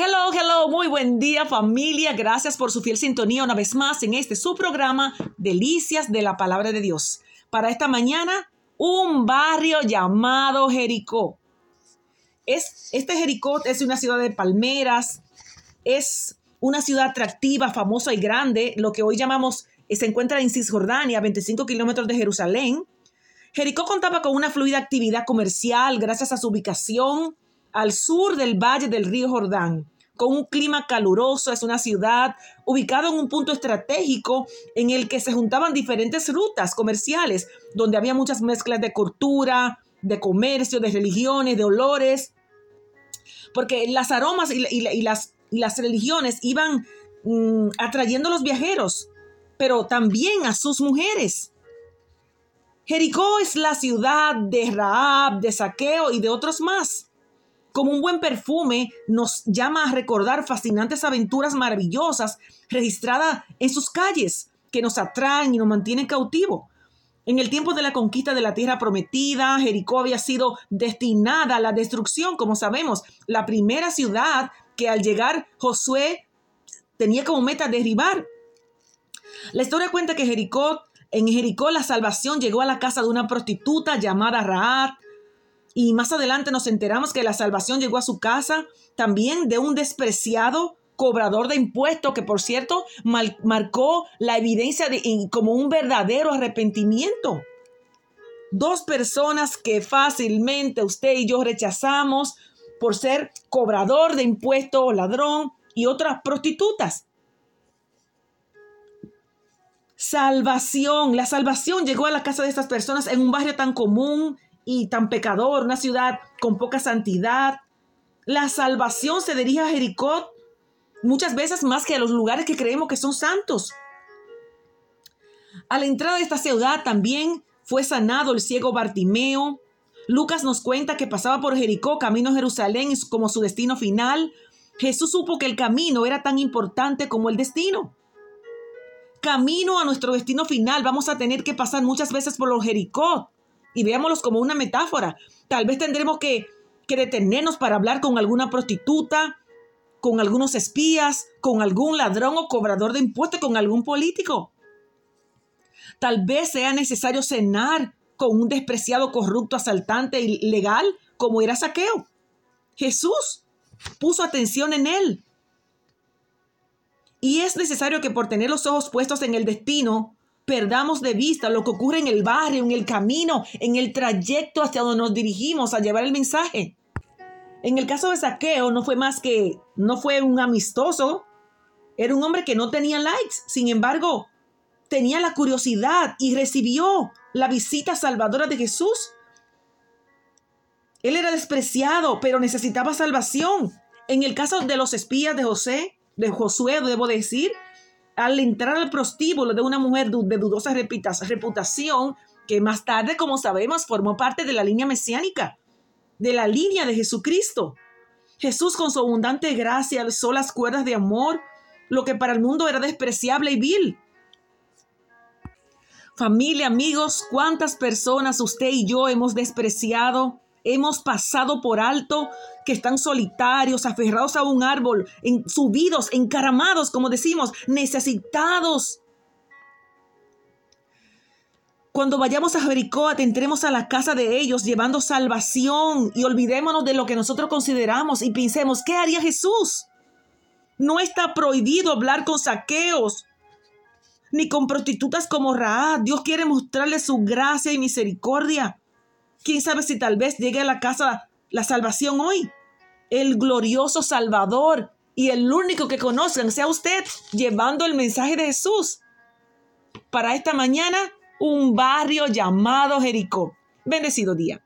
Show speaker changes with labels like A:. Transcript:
A: Hello, hello, muy buen día familia. Gracias por su fiel sintonía una vez más en este su programa Delicias de la Palabra de Dios. Para esta mañana, un barrio llamado Jericó. Es, este Jericó es una ciudad de palmeras, es una ciudad atractiva, famosa y grande, lo que hoy llamamos, se encuentra en Cisjordania, 25 kilómetros de Jerusalén. Jericó contaba con una fluida actividad comercial gracias a su ubicación al sur del valle del río Jordán. Con un clima caluroso, es una ciudad ubicada en un punto estratégico en el que se juntaban diferentes rutas comerciales, donde había muchas mezclas de cultura, de comercio, de religiones, de olores, porque las aromas y, las, religiones iban mm, atrayendo a los viajeros, pero también a sus mujeres. Jericó es la ciudad de Raab, de Saqueo y de otros más como un buen perfume, nos llama a recordar fascinantes aventuras maravillosas registradas en sus calles, que nos atraen y nos mantienen cautivos. En el tiempo de la conquista de la tierra prometida, Jericó había sido destinada a la destrucción, como sabemos, la primera ciudad que al llegar Josué tenía como meta derribar. La historia cuenta que Jericó, en Jericó la salvación llegó a la casa de una prostituta llamada Raab, y más adelante nos enteramos que la salvación llegó a su casa también de un despreciado cobrador de impuestos que por cierto marcó la evidencia de, como un verdadero arrepentimiento. Dos personas que fácilmente usted y yo rechazamos por ser cobrador de impuestos o ladrón y otras prostitutas. Salvación. La salvación llegó a la casa de estas personas en un barrio tan común y tan pecador, una ciudad con poca santidad. La salvación se dirige a Jericó muchas veces más que a los lugares que creemos que son santos. A la entrada de esta ciudad también fue sanado el ciego Bartimeo. Lucas nos cuenta que pasaba por Jericó, camino a Jerusalén como su destino final. Jesús supo que el camino era tan importante como el destino. Camino a nuestro destino final vamos a tener que pasar muchas veces por los Jericó y veámoslos como una metáfora. Tal vez tendremos que, que detenernos para hablar con alguna prostituta, con algunos espías, con algún ladrón o cobrador de impuestos, con algún político. Tal vez sea necesario cenar con un despreciado, corrupto, asaltante ilegal como era Saqueo. Jesús puso atención en él. Y es necesario que por tener los ojos puestos en el destino, perdamos de vista lo que ocurre en el barrio, en el camino, en el trayecto hacia donde nos dirigimos a llevar el mensaje. En el caso de Saqueo no fue más que, no fue un amistoso, era un hombre que no tenía likes, sin embargo, tenía la curiosidad y recibió la visita salvadora de Jesús. Él era despreciado, pero necesitaba salvación. En el caso de los espías de José, de Josué, debo decir, al entrar al prostíbulo de una mujer de dudosa reputación, que más tarde, como sabemos, formó parte de la línea mesiánica, de la línea de Jesucristo. Jesús con su abundante gracia alzó las cuerdas de amor, lo que para el mundo era despreciable y vil. Familia, amigos, ¿cuántas personas usted y yo hemos despreciado? Hemos pasado por alto, que están solitarios, aferrados a un árbol, en, subidos, encaramados, como decimos, necesitados. Cuando vayamos a Jericó, atentremos a la casa de ellos llevando salvación y olvidémonos de lo que nosotros consideramos y pensemos, ¿qué haría Jesús? No está prohibido hablar con saqueos, ni con prostitutas como Raad. Dios quiere mostrarle su gracia y misericordia. ¿Quién sabe si tal vez llegue a la casa la salvación hoy? El glorioso Salvador y el único que conocen sea usted llevando el mensaje de Jesús. Para esta mañana, un barrio llamado Jericó. Bendecido día.